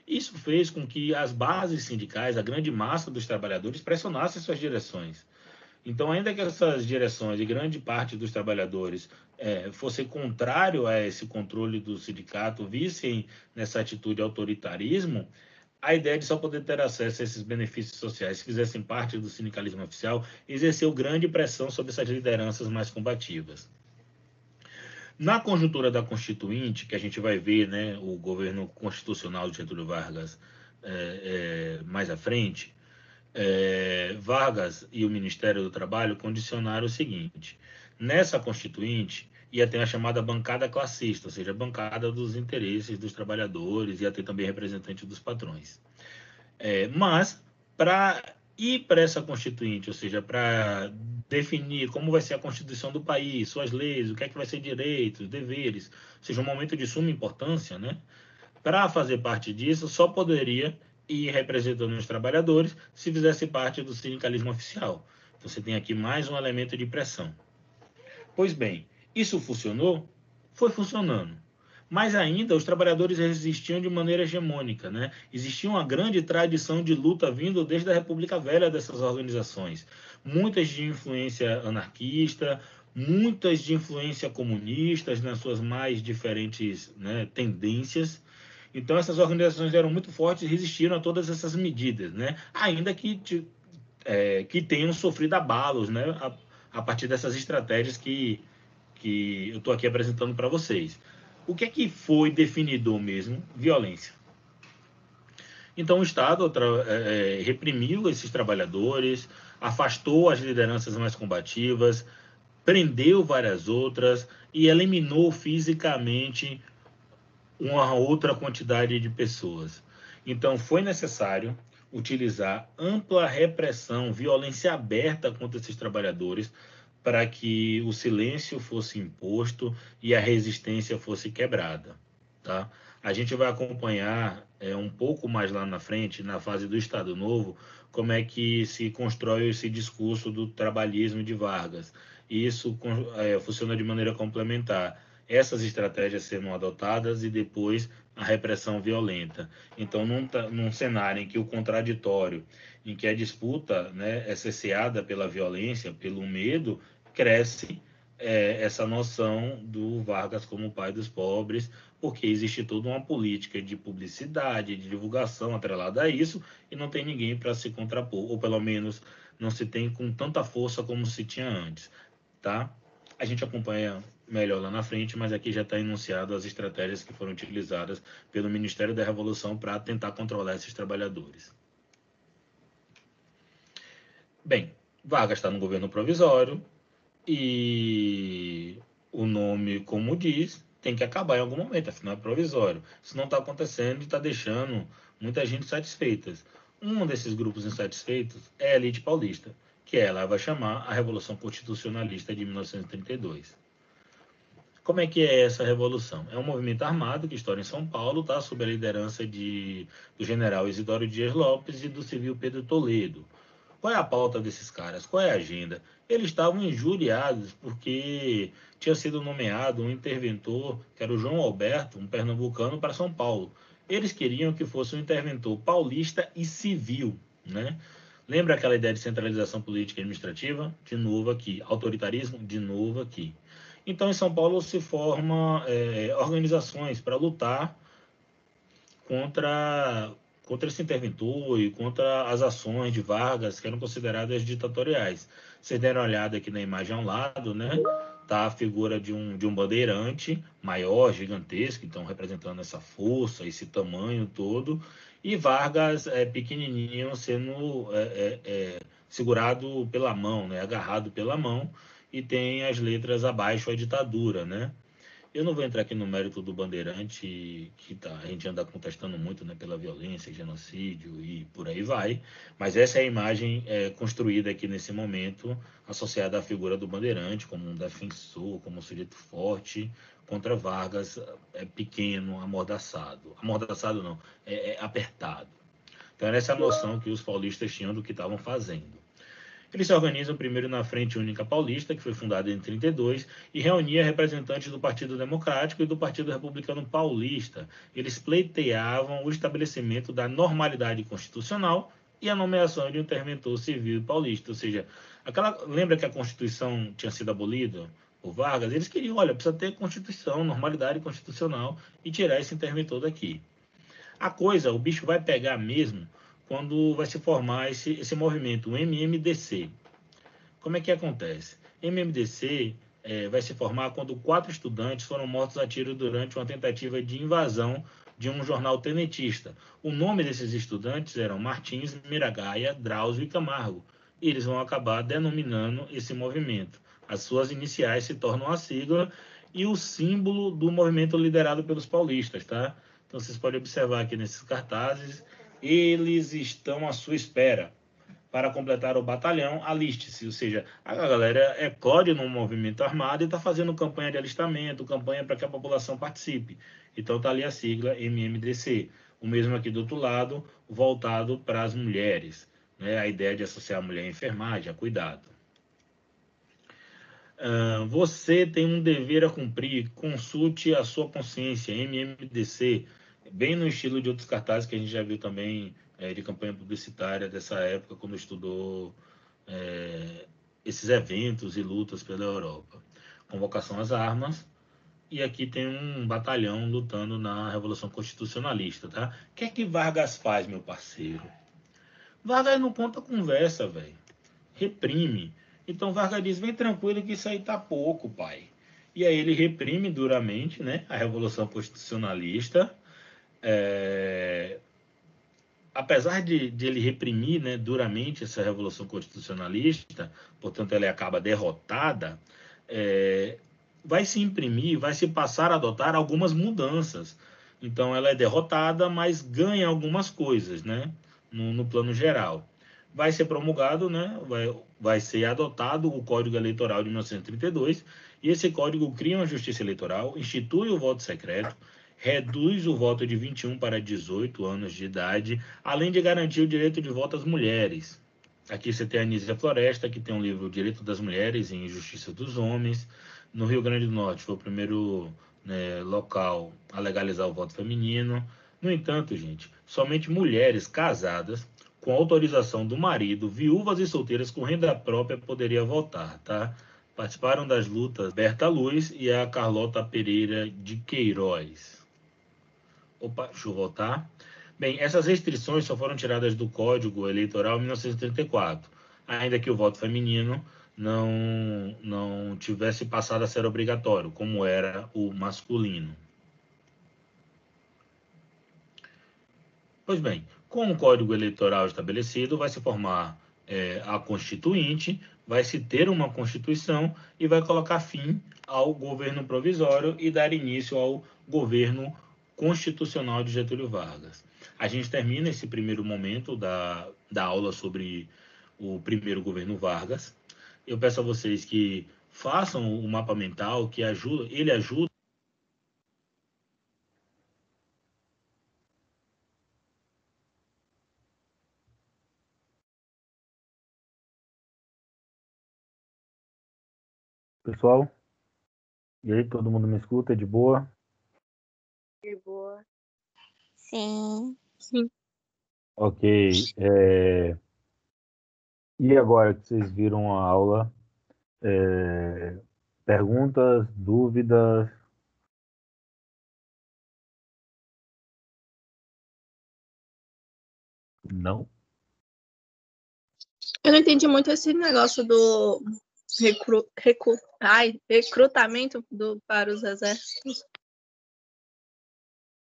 Isso fez com que as bases sindicais, a grande massa dos trabalhadores, pressionassem suas direções. Então, ainda que essas direções e grande parte dos trabalhadores é, contrário a esse controle do sindicato, vissem nessa atitude autoritarismo, a ideia de só poder ter acesso a esses benefícios sociais se fizessem parte do sindicalismo oficial exerceu grande pressão sobre essas lideranças mais combativas. Na conjuntura da Constituinte, que a gente vai ver né, o governo constitucional de Getúlio Vargas é, é, mais à frente, é, Vargas e o Ministério do Trabalho condicionaram o seguinte: nessa Constituinte, ia ter a chamada bancada classista, ou seja, a bancada dos interesses dos trabalhadores, ia ter também representante dos patrões. É, mas, para ir para essa constituinte, ou seja, para definir como vai ser a constituição do país, suas leis, o que é que vai ser direitos, deveres, ou seja, um momento de suma importância, né? Para fazer parte disso, só poderia ir representando os trabalhadores se fizesse parte do sindicalismo oficial. Então, você tem aqui mais um elemento de pressão. Pois bem, isso funcionou? Foi funcionando. Mas ainda os trabalhadores resistiam de maneira hegemônica, né? Existia uma grande tradição de luta vindo desde a República Velha dessas organizações. Muitas de influência anarquista, muitas de influência comunista nas suas mais diferentes né, tendências. Então essas organizações eram muito fortes e resistiram a todas essas medidas, né? Ainda que, é, que tenham sofrido abalos, né? A, a partir dessas estratégias que que eu estou aqui apresentando para vocês. O que é que foi definidor mesmo? Violência. Então o Estado é, é, reprimiu esses trabalhadores, afastou as lideranças mais combativas, prendeu várias outras e eliminou fisicamente uma outra quantidade de pessoas. Então foi necessário utilizar ampla repressão, violência aberta contra esses trabalhadores para que o silêncio fosse imposto e a resistência fosse quebrada, tá? A gente vai acompanhar é, um pouco mais lá na frente, na fase do Estado Novo, como é que se constrói esse discurso do trabalhismo de Vargas. E isso é, funciona de maneira complementar. Essas estratégias sendo adotadas e depois a repressão violenta. Então, num, num cenário em que o contraditório, em que a disputa né, é cesseada pela violência, pelo medo, cresce é, essa noção do Vargas como pai dos pobres, porque existe toda uma política de publicidade, de divulgação atrelada a isso, e não tem ninguém para se contrapor, ou pelo menos não se tem com tanta força como se tinha antes, tá? A gente acompanha melhor lá na frente, mas aqui já está enunciado as estratégias que foram utilizadas pelo Ministério da Revolução para tentar controlar esses trabalhadores. Bem, Vargas está no governo provisório e o nome, como diz, tem que acabar em algum momento, afinal é provisório. Isso não está acontecendo e está deixando muita gente satisfeita. Um desses grupos insatisfeitos é a elite paulista, que ela vai chamar a Revolução Constitucionalista de 1932. Como é que é essa revolução? É um movimento armado que estoura em São Paulo, tá? sob a liderança de, do general Isidoro Dias Lopes e do civil Pedro Toledo. Qual é a pauta desses caras? Qual é a agenda? Eles estavam injuriados porque tinha sido nomeado um interventor, que era o João Alberto, um pernambucano, para São Paulo. Eles queriam que fosse um interventor paulista e civil, né? Lembra aquela ideia de centralização política e administrativa? De novo aqui. Autoritarismo? De novo aqui. Então, em São Paulo se formam é, organizações para lutar contra, contra esse interventor e contra as ações de Vargas que eram consideradas ditatoriais. Vocês deram uma olhada aqui na imagem ao lado, né? Tá a figura de um, de um bandeirante maior, gigantesco, então representando essa força, esse tamanho todo, e Vargas é, pequenininho sendo é, é, é, segurado pela mão, né? agarrado pela mão, e tem as letras abaixo a ditadura, né? Eu não vou entrar aqui no mérito do Bandeirante, que tá, a gente anda contestando muito né, pela violência, genocídio e por aí vai, mas essa é a imagem é, construída aqui nesse momento, associada à figura do Bandeirante como um defensor, como um sujeito forte contra Vargas, é pequeno, amordaçado. Amordaçado não, é, é apertado. Então, era essa noção que os paulistas tinham do que estavam fazendo. Eles se organizam primeiro na Frente Única Paulista, que foi fundada em 32, e reunia representantes do Partido Democrático e do Partido Republicano Paulista. Eles pleiteavam o estabelecimento da normalidade constitucional e a nomeação de um interventor civil paulista. Ou seja, aquela, lembra que a Constituição tinha sido abolida por Vargas? Eles queriam, olha, precisa ter Constituição, normalidade constitucional e tirar esse interventor daqui. A coisa, o bicho vai pegar mesmo quando vai se formar esse, esse movimento, o MMDC. Como é que acontece? MMDC é, vai se formar quando quatro estudantes foram mortos a tiro durante uma tentativa de invasão de um jornal tenentista. O nome desses estudantes eram Martins, Miragaia, Drauzio e Camargo. E eles vão acabar denominando esse movimento. As suas iniciais se tornam a sigla e o símbolo do movimento liderado pelos paulistas, tá? Então vocês podem observar aqui nesses cartazes eles estão à sua espera. Para completar o batalhão, aliste-se. Ou seja, a galera é eclode no movimento armado e está fazendo campanha de alistamento, campanha para que a população participe. Então está ali a sigla MMDC. O mesmo aqui do outro lado, voltado para as mulheres. Né? A ideia de associar a mulher à enfermagem, a cuidado. Uh, você tem um dever a cumprir, consulte a sua consciência, MMDC, bem no estilo de outros cartazes que a gente já viu também é, de campanha publicitária dessa época, quando estudou é, esses eventos e lutas pela Europa. Convocação às armas, e aqui tem um batalhão lutando na Revolução Constitucionalista, tá? O que é que Vargas faz, meu parceiro? Vargas não conta conversa, velho. Reprime. Então Vargas diz: vem tranquilo que isso aí tá pouco, pai. E aí ele reprime duramente né, a Revolução Constitucionalista, é, apesar de, de, ele reprimir né, duramente essa revolução constitucionalista, portanto, ela acaba derrotada, é, vai se imprimir, vai se passar a adotar algumas mudanças. Então, ela é derrotada, mas ganha algumas coisas, né, no, no plano geral. Vai ser promulgado, né, vai, vai ser adotado o Código Eleitoral de 1932, e esse código cria uma justiça eleitoral, institui o voto secreto, reduz o voto de 21 para 18 anos de idade, além de garantir o direito de voto às mulheres. Aqui você tem a Anísia Floresta, que tem um livro Direito das Mulheres e Injustiça dos Homens. No Rio Grande do Norte foi o primeiro né, local a legalizar o voto feminino. No entanto, gente, somente mulheres casadas com autorização do marido, viúvas e solteiras com renda própria poderiam votar, tá? Participaram das lutas Berta Luz e a Carlota Pereira de Queiroz. Opa, deixa eu voltar. Bem, essas restrições só foram tiradas do Código Eleitoral em 1934, ainda que o voto feminino não, não tivesse passado a ser obrigatório, como era o masculino. Pois bem, com o Código Eleitoral estabelecido, vai se formar é, a Constituinte, vai se ter uma Constituição e vai colocar fim ao governo provisório e dar início ao governo constitucional de Getúlio Vargas. A gente termina esse primeiro momento da, da aula sobre o primeiro governo Vargas. Eu peço a vocês que façam o mapa mental, que ajuda, ele ajuda Pessoal, e aí, todo mundo me escuta de boa? De boa. Sim. Sim. Ok. é, E agora que vocês viram a aula, é, perguntas, dúvidas? Não? Eu não entendi muito esse negócio do recru, recru, ai, recrutamento do, para os exércitos.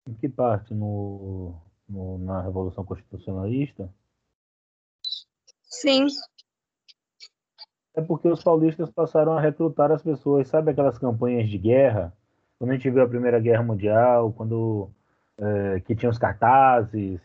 Em que parte no, no- na Revolução Constitucionalista? Sim. É porque os paulistas passaram a recrutar as pessoas, sabe aquelas campanhas de guerra? Quando a gente viu a Primeira Guerra Mundial, quando é, que tinha os cartazes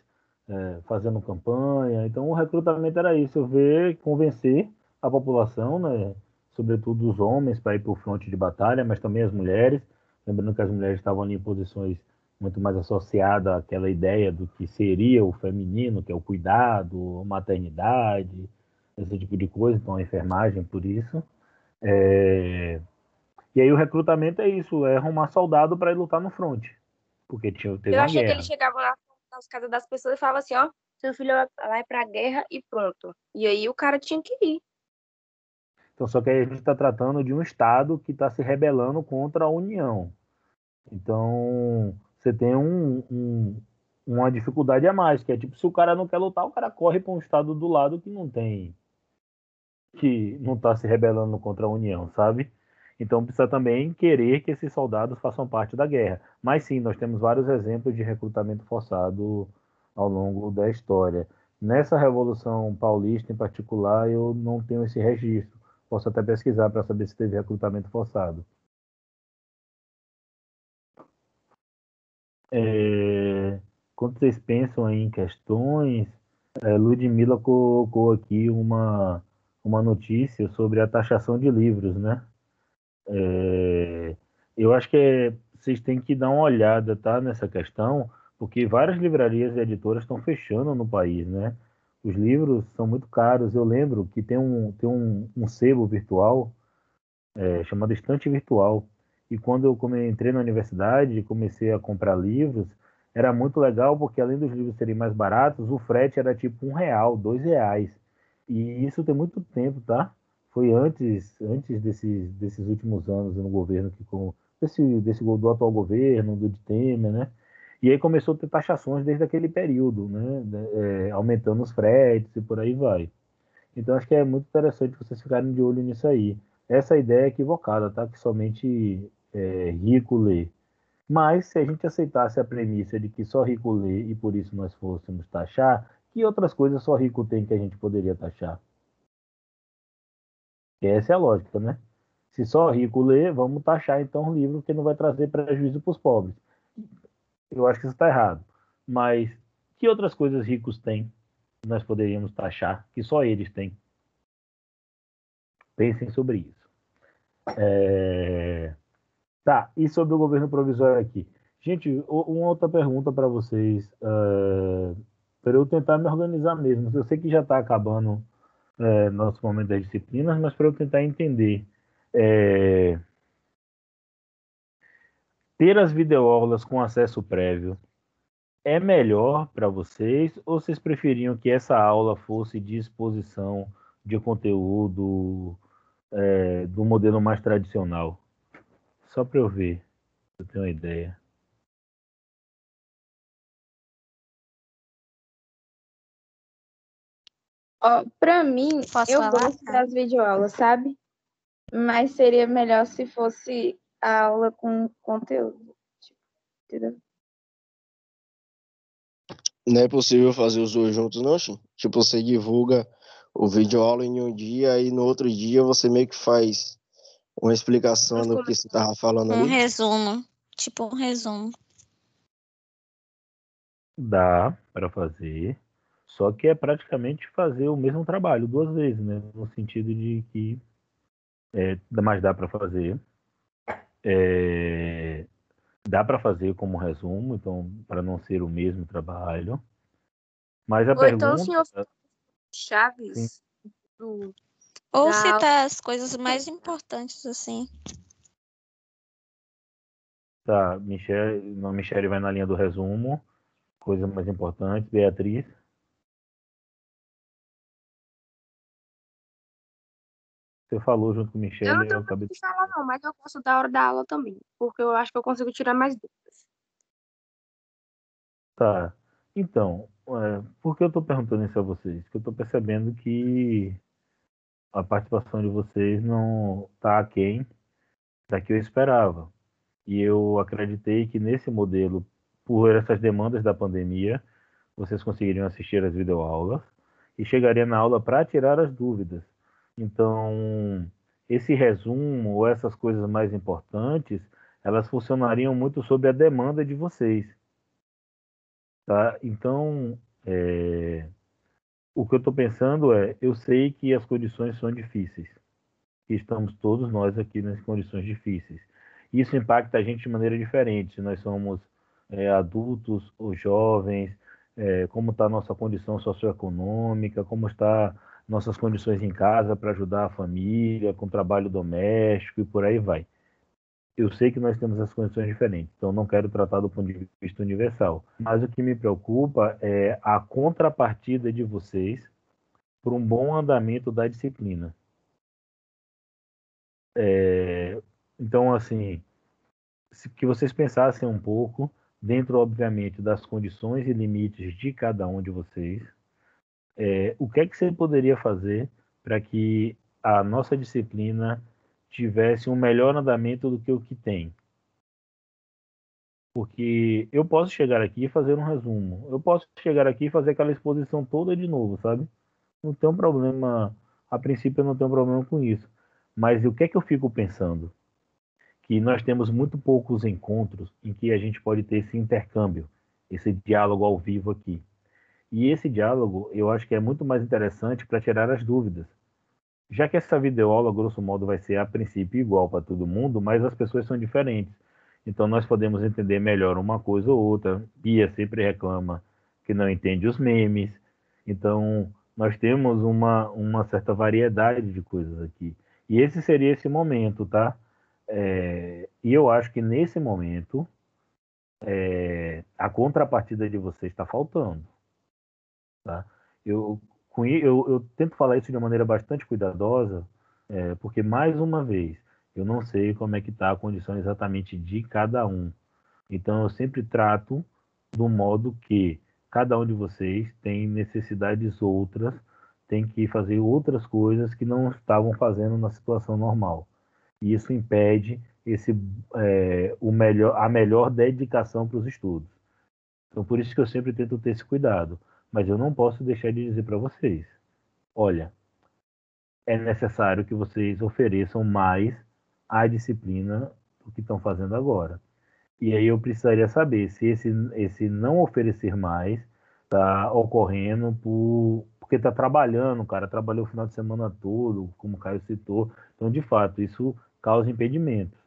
é, fazendo campanha. Então o recrutamento era isso, ver, convencer a população, né, sobretudo os homens, para ir para o fronte de batalha, mas também as mulheres. Lembrando que as mulheres estavam ali em posições muito mais associadas àquela ideia do que seria o feminino, que é o cuidado, a maternidade, esse tipo de coisa, então a enfermagem por isso. É, E aí o recrutamento é isso, é arrumar soldado para ir lutar no fronte, porque tinha, teve Eu achei que guerra. ele chegava lá nas casas das pessoas e falava assim, ó, seu filho vai- vai pra guerra e pronto. E aí o cara tinha que ir. Então, só que aí a gente está tratando de um Estado que está se rebelando contra a União. Então, você tem um, um- uma dificuldade a mais, que é tipo, se o cara não quer lutar, o cara corre para um Estado do lado que não tem. que não está se rebelando contra a União, sabe? Então, precisa também querer que esses soldados façam parte da guerra. Mas sim, nós temos vários exemplos de recrutamento forçado ao longo da história. Nessa Revolução Paulista, em particular, eu não tenho esse registro. Posso até pesquisar para saber se teve recrutamento forçado. É, quando vocês pensam em questões, é, Ludmilla colocou aqui uma, uma notícia sobre a taxação de livros, né? É, eu acho que é- vocês têm que dar uma olhada, tá, nessa questão, porque várias livrarias e editoras estão fechando no país, né? Os livros são muito caros. Eu lembro que tem um, tem um, um sebo virtual é, chamado Estante Virtual. E quando eu entrei na universidade e comecei a comprar livros, era muito legal porque além dos livros serem mais baratos, o frete era tipo um real, dois reais. E isso tem muito tempo, tá? Foi antes, antes desses, desses últimos anos no governo que com desse, desse do atual governo, do de Temer, né? E aí começou a ter taxações desde aquele período, né? É, aumentando os fretes e por aí vai. Então acho que é muito interessante vocês ficarem de olho nisso aí. Essa ideia é equivocada, tá? Que somente é, rico lê. Mas se a gente aceitasse a premissa de que só rico lê e por isso nós fôssemos taxar, que outras coisas só rico tem que a gente poderia taxar? Essa é a lógica, né? Se só rico lê, vamos taxar então um livro que não vai trazer prejuízo para os pobres. Eu acho que isso está errado. Mas que outras coisas ricos têm que nós poderíamos taxar que só eles têm? Pensem sobre isso. É... Tá, e sobre o governo provisório aqui? Gente, uma outra pergunta para vocês, uh, para eu tentar me organizar mesmo. Eu sei que já está acabando uh, nosso momento das disciplinas, mas para eu tentar entender. É... Ter as videoaulas com acesso prévio é melhor para vocês ou vocês preferiam que essa aula fosse de exposição de conteúdo é, do modelo mais tradicional? Só para eu ver, eu tenho uma ideia. Ó, pra mim, Posso eu falar? gosto das videoaulas, sabe? Mas seria melhor se fosse a aula com conteúdo. tipo, Entendeu? Não é possível fazer os dois juntos, não, Xim? Tipo, você divulga o vídeo aula em um dia e no outro dia você meio que faz uma explicação do que você tava falando Um ali. resumo. Tipo um resumo. Dá para fazer, só que é praticamente fazer o mesmo trabalho duas vezes, né? No sentido de que é, mas dá para fazer. É, dá para fazer como resumo, então para não ser o mesmo trabalho. Mas a Ou então o pergunta, senhor Chaves do Ou Dá. citar as coisas mais importantes, assim. tá, Michelle, não, Michelle vai na linha do resumo, coisa mais importante, Beatriz. Você falou junto com Eu não Michelle, eu tenho acabei que falar, não, mas eu gosto da hora da aula também, porque eu acho que eu consigo tirar mais dúvidas. Tá. Então, é, por que eu estou perguntando isso a vocês? Porque eu estou percebendo que a participação de vocês não está aquém da que eu esperava. E eu acreditei que nesse modelo, por essas demandas da pandemia, vocês conseguiriam assistir às videoaulas e chegaria na aula para tirar as dúvidas. Então, esse resumo ou essas coisas mais importantes, elas funcionariam muito sob a demanda de vocês. Tá? Então, é, o que eu estou pensando é, eu sei que as condições são difíceis. que Estamos todos nós aqui nas condições difíceis. Isso impacta a gente de maneira diferente. Se nós somos é, adultos ou jovens, é, como está a nossa condição socioeconômica, como está nossas condições em casa para ajudar a família, com trabalho doméstico e por aí vai. Eu sei que nós temos as condições diferentes, então não quero tratar do ponto de vista universal. Mas o que me preocupa é a contrapartida de vocês para um bom andamento da disciplina. É, então, assim, que vocês pensassem um pouco, dentro, obviamente, das condições e limites de cada um de vocês, é, o que é que você poderia fazer para que a nossa disciplina tivesse um melhor andamento do que o que tem? Porque eu posso chegar aqui e fazer um resumo. Eu posso chegar aqui e fazer aquela exposição toda de novo, sabe? Não tem um problema. A princípio, eu não tenho problema com isso. Mas o que é que eu fico pensando? Que nós temos muito poucos encontros em que a gente pode ter esse intercâmbio, esse diálogo ao vivo aqui. E esse diálogo eu acho que é muito mais interessante para tirar as dúvidas. Já que essa videoaula, grosso modo, vai ser a princípio igual para todo mundo, mas as pessoas são diferentes. Então nós podemos entender melhor uma coisa ou outra. Bia sempre reclama que não entende os memes. Então nós temos uma, uma certa variedade de coisas aqui. E esse seria esse momento, tá? É, e eu acho que nesse momento é, a contrapartida de vocês está faltando. Tá? Eu, com, eu, eu, tento falar isso de uma maneira bastante cuidadosa, é, porque, mais uma vez, eu não sei como é que está a condição exatamente de cada um. Então, eu sempre trato do modo que cada um de vocês tem necessidades outras, tem que fazer outras coisas que não estavam fazendo na situação normal. E isso impede esse é, o melhor, a melhor dedicação para os estudos. Então, por isso que eu sempre tento ter esse cuidado. Mas eu não posso deixar de dizer para vocês: olha, é necessário que vocês ofereçam mais a disciplina do que estão fazendo agora. E aí eu precisaria saber se esse, esse não oferecer mais está ocorrendo por, porque está trabalhando, cara trabalhou o final de semana todo, como o Caio citou. Então, de fato, isso causa impedimentos,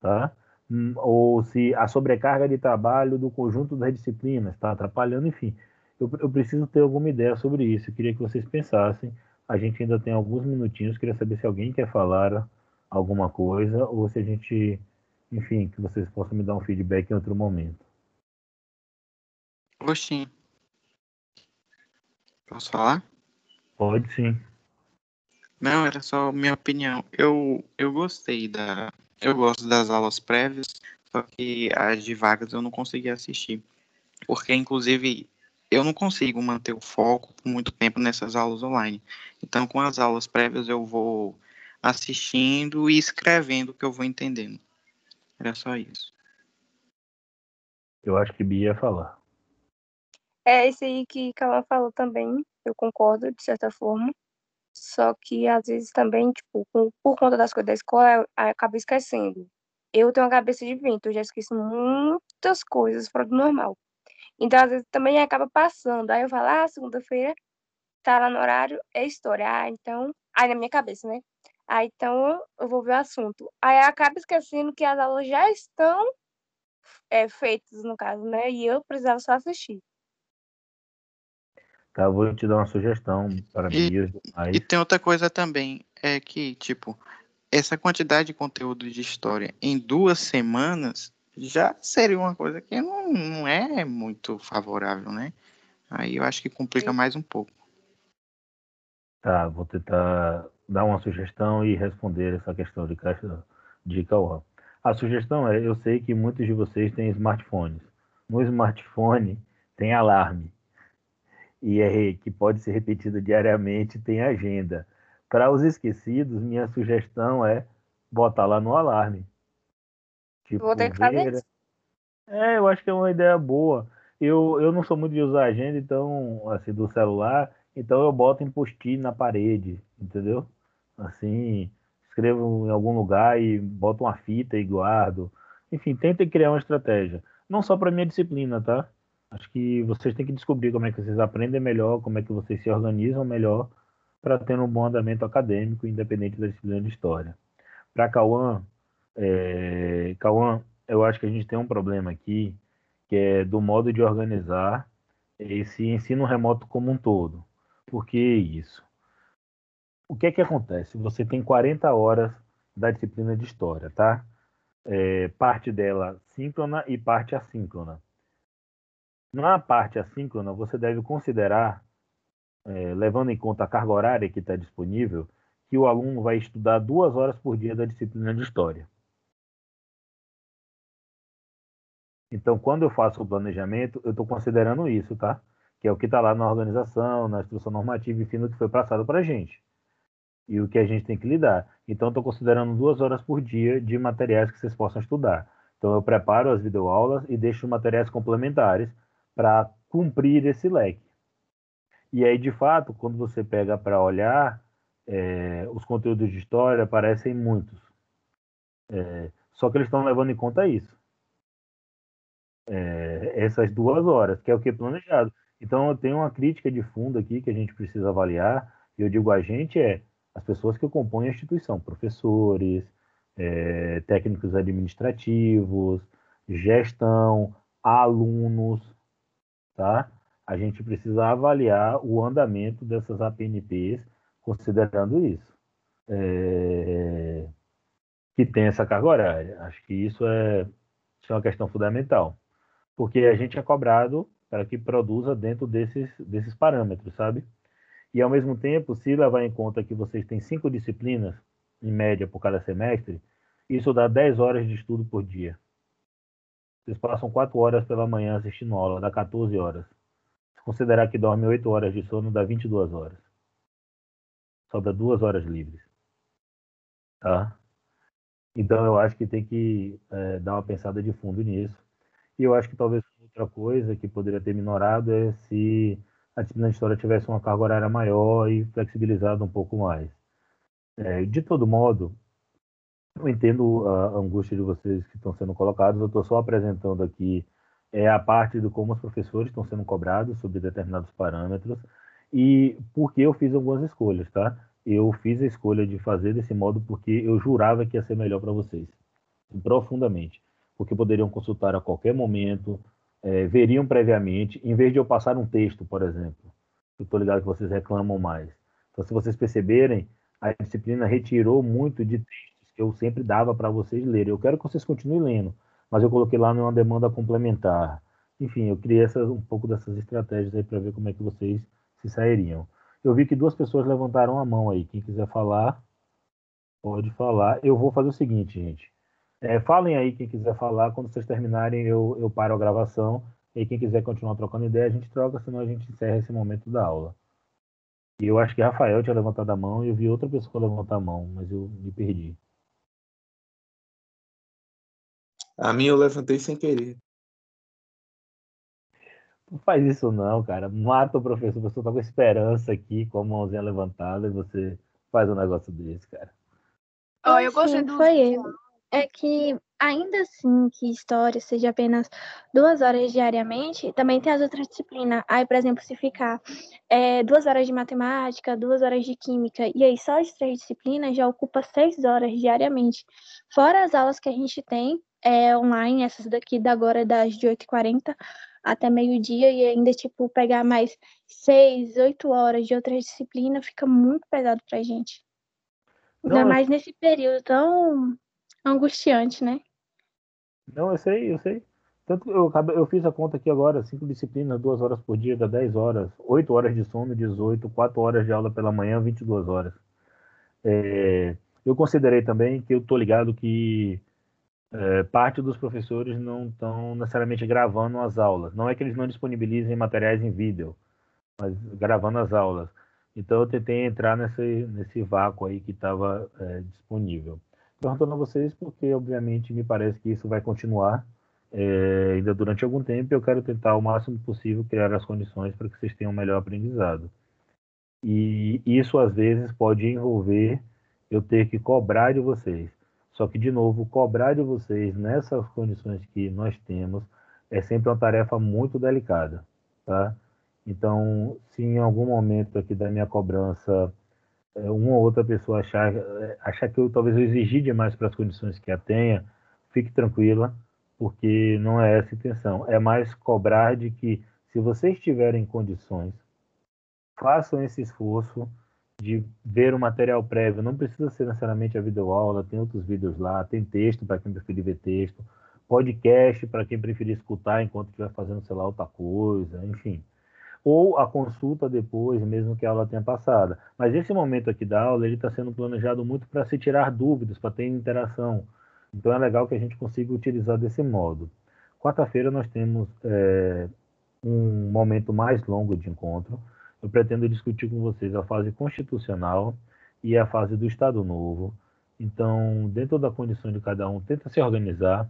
tá? Hum, Ou se a sobrecarga de trabalho do conjunto das disciplinas está atrapalhando, enfim. Eu, eu preciso ter alguma ideia sobre isso. Eu queria que vocês pensassem. A gente ainda tem alguns minutinhos. Queria saber se alguém quer falar alguma coisa ou se a gente enfim, que vocês possam me dar um feedback em outro momento. Oxi. Posso falar? Pode sim. Não, era só minha opinião. Eu, eu gostei da. Eu gosto das aulas prévias, só que as de vagas eu não consegui assistir. Porque, inclusive, eu não consigo manter o foco por muito tempo nessas aulas online. Então, com as aulas prévias, eu vou assistindo e escrevendo o que eu vou entendendo. Era só isso. Eu acho que Bia ia falar. É isso aí que Cauã falou também, eu concordo, de certa forma. Só que às vezes também, tipo, por, por conta das coisas da escola, eu, eu acabo esquecendo. Eu tenho uma cabeça de vento, eu já esqueço muitas coisas fora do normal. Então, às vezes, também acaba passando. Aí eu falo, ah, segunda-feira tá lá no horário, é história. Ah, então. Aí na minha cabeça, né? Ah, então eu vou ver o assunto. Aí acaba esquecendo que as aulas já estão é, feitas, no caso, né? E eu precisava só assistir. Tá, eu vou te dar uma sugestão para E- mim e os demais. E tem outra coisa também, é que, tipo, essa quantidade de conteúdo de história em duas semanas já seria uma coisa que não, não é muito favorável, né? Aí eu acho que complica mais um pouco. Tá, vou tentar dar uma sugestão e responder essa questão de caixa de Cauã. A sugestão é, eu sei que muitos de vocês têm smartphones. No smartphone tem alarme. E é que pode ser repetido diariamente, tem agenda. Para os esquecidos, minha sugestão é botar lá no alarme. Tipo, Vou ter que fazer ver- isso. É, eu acho que é uma ideia boa. Eu, eu não sou muito de usar agenda, então, assim, do celular, então eu boto em post na parede, entendeu? Assim, escrevo em algum lugar e boto uma fita e guardo. Enfim, tentem criar uma estratégia. Não só para minha disciplina, tá? Acho que vocês têm que descobrir como é que vocês aprendem melhor, como é que vocês se organizam melhor para ter um bom andamento acadêmico, independente da disciplina de história. Para Cauã, é, Cauã, eu acho que a gente tem um problema aqui, que é do modo de organizar esse ensino remoto como um todo. Por que isso? O que é que acontece? Você tem 40 horas da disciplina de história, tá? É, parte dela síncrona e parte assíncrona. Na parte assíncrona, você deve considerar, é, levando em conta a carga horária que está disponível, que o aluno vai estudar duas horas por dia da disciplina de história. Então, quando eu faço o planejamento, eu estou considerando isso, tá? Que é o que está lá na organização, na instrução normativa, enfim, no que foi passado para a gente. E o que a gente tem que lidar. Então, estou considerando duas horas por dia de materiais que vocês possam estudar. Então, eu preparo as videoaulas e deixo materiais complementares para cumprir esse leque. E aí, de fato, quando você pega para olhar, é, os conteúdos de história parecem muitos. É, só que eles estão levando em conta isso. É, essas duas horas, que é o que é planejado. Então, eu tenho uma crítica de fundo aqui que a gente precisa avaliar, e eu digo a gente é as pessoas que compõem a instituição, professores, é, técnicos administrativos, gestão, alunos, tá? A gente precisa avaliar o andamento dessas APNPs considerando isso. É, que tem essa carga horária. Acho que isso é, isso é uma questão fundamental. Porque a gente é cobrado para que produza dentro desses, desses parâmetros, sabe? E ao mesmo tempo, se levar em conta que vocês têm cinco disciplinas, em média, por cada semestre, isso dá 10 horas de estudo por dia. Vocês passam 4 horas pela manhã assistindo aula, dá 14 horas. Se considerar que dorme 8 horas de sono, dá 22 horas. Sobra 2 horas livres. Tá? Então eu acho que tem que é, dar uma pensada de fundo nisso. E eu acho que talvez outra coisa que poderia ter minorado é se a disciplina de história tivesse uma carga horária maior e flexibilizada um pouco mais. É, de todo modo, eu entendo a angústia de vocês que estão sendo colocados, eu estou só apresentando aqui é, a parte de como os professores estão sendo cobrados sobre determinados parâmetros e porque eu fiz algumas escolhas, tá? Eu fiz a escolha de fazer desse modo porque eu jurava que ia ser melhor para vocês, profundamente, porque poderiam consultar a qualquer momento, é, veriam previamente, em vez de eu passar um texto, por exemplo. Estou ligado que vocês reclamam mais. Então, se vocês perceberem, a disciplina retirou muito de textos que eu sempre dava para vocês lerem. Eu quero que vocês continuem lendo, mas eu coloquei lá numa demanda complementar. Enfim, eu criei um pouco dessas estratégias aí para ver como é que vocês se sairiam. Eu vi que duas pessoas levantaram a mão aí. Quem quiser falar, pode falar. Eu vou fazer o seguinte, gente. É, falem aí quem quiser falar. Quando vocês terminarem, eu, eu paro a gravação. E quem quiser continuar trocando ideia, a gente troca, senão a gente encerra esse momento da aula. E eu acho que Rafael tinha levantado a mão e eu vi outra pessoa levantar a mão, mas eu me perdi. A minha eu levantei sem querer. Não faz isso não, cara. Mata o professor. O professor tá com esperança aqui, com a mãozinha levantada, e você faz um negócio desse, cara. Ó, eu gostei do. foi eu. É que, ainda assim, que história seja apenas duas horas diariamente, também tem as outras disciplinas. Aí, por exemplo, se ficar é, duas horas de matemática, duas horas de química, e aí só as três disciplinas já ocupa seis horas diariamente. Fora as aulas que a gente tem é, online, essas daqui da agora das de 8h40 até meio-dia, e ainda, tipo, pegar mais seis, oito horas de outra disciplina fica muito pesado pra gente. Ainda Não, mais nesse período tão angustiante, né? Não, eu sei, eu sei. Tanto eu, eu fiz a conta aqui agora, cinco disciplinas, duas horas por dia, dá 10 horas. Oito horas de sono, 18, quatro horas de aula pela manhã, 22 horas. É, eu considerei também que eu tô ligado que é, parte dos professores não estão necessariamente gravando as aulas. Não é que eles não disponibilizem materiais em vídeo, mas gravando as aulas. Então eu tentei entrar nesse, nesse vácuo aí que estava disponível. Perguntando a vocês, porque obviamente me parece que isso vai continuar é, ainda durante algum tempo. Eu quero tentar o máximo possível criar as condições para que vocês tenham um melhor aprendizado. E isso às vezes pode envolver eu ter que cobrar de vocês. Só que, de novo, cobrar de vocês nessas condições que nós temos é sempre uma tarefa muito delicada, tá? Então, se em algum momento aqui da minha cobrança uma ou outra pessoa achar, é, achar que eu talvez eu exigi demais para as condições que a tenha, fique tranquila, porque não é essa a intenção. É mais cobrar de que, se vocês tiverem condições, façam esse esforço de ver o material prévio. Não precisa ser necessariamente a videoaula, tem outros vídeos lá, tem texto para quem preferir ver texto, podcast para quem preferir escutar enquanto estiver fazendo, sei lá, outra coisa, enfim. Ou a consulta depois, mesmo que a aula tenha passado. Mas esse momento aqui da aula, ele está sendo planejado muito para se tirar dúvidas, para ter interação. Então é legal que a gente consiga utilizar desse modo. Quarta-feira nós temos é, um momento mais longo de encontro. Eu pretendo discutir com vocês a fase constitucional e a fase do Estado Novo. Então, dentro da condição de cada um, tenta se organizar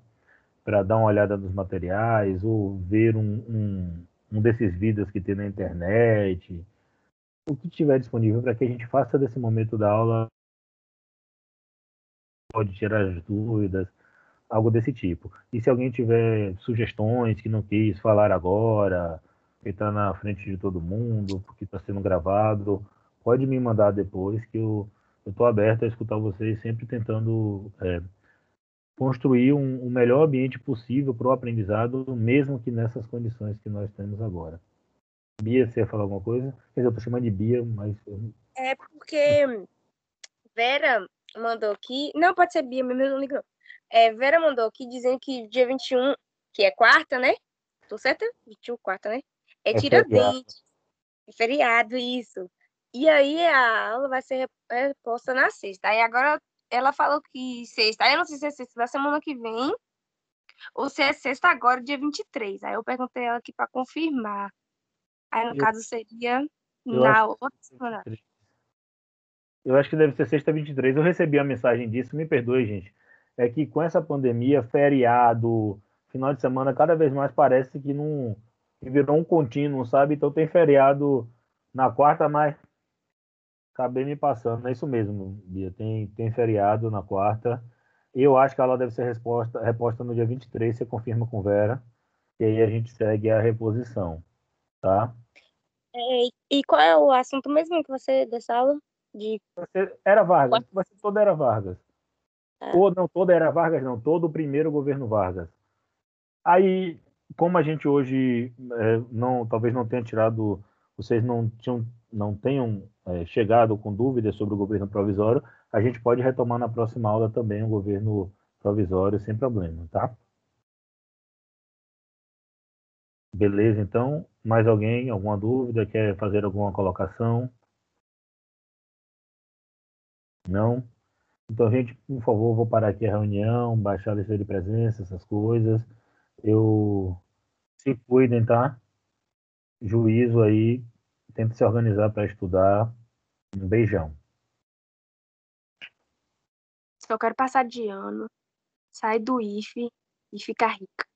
para dar uma olhada nos materiais ou ver um, um, um desses vídeos que tem na internet, o que tiver disponível para que a gente faça desse momento da aula pode tirar as dúvidas, algo desse tipo. E se alguém tiver sugestões que não quis falar agora, que está na frente de todo mundo, porque está sendo gravado, pode me mandar depois, que eu estou aberto a escutar vocês, sempre tentando é, construir um, o melhor ambiente possível para o aprendizado, mesmo que nessas condições que nós temos agora. Bia, você ia falar alguma coisa? Quer dizer, eu estou chamando de Bia, mas... É porque Vera mandou aqui. Não, pode ser Bia, mesmo não ligo. não. É, Vera mandou aqui dizendo que dia 21, que é quarta, né? Tô certa? 21, quarta, né? É, É Tiradentes. É feriado, isso. E aí a aula vai ser rep- reposta na sexta. Aí agora ela falou que sexta. Aí eu não sei se é sexta da semana que vem ou se é sexta agora, dia 23. Aí eu perguntei ela aqui para confirmar. Aí no Eu- caso seria na outra semana. Eu acho que deve ser sexta 23. Eu recebi a mensagem disso, me perdoe, gente. é que com essa pandemia, feriado, final de semana, cada vez mais parece que não que virou um contínuo, sabe? Então tem feriado na quarta, mas acabei me passando. É isso mesmo, Bia. Tem, tem feriado na quarta. Eu acho que ela deve ser resposta, reposta no dia 23, você confirma com Vera. E aí a gente segue a reposição, tá? É, e qual é o assunto mesmo que você dessa aula? De... Era Vargas, vai ser toda era Vargas. É. Ou não, toda era Vargas, não, todo o primeiro governo Vargas. Aí, como a gente hoje é, não, talvez não tenha tirado, vocês não tinham, não tenham é, chegado com dúvidas sobre o governo provisório, a gente pode retomar na próxima aula também o governo provisório sem problema, tá? Beleza, então, mais alguém, alguma dúvida, quer fazer alguma colocação? Não? Então, gente, por favor, vou parar aqui a reunião, baixar a lista de presença, essas coisas. Eu se cuidem, tá? Juízo aí, tente se organizar para estudar. Um beijão. Só quero passar de ano, sair do IFE e ficar rica.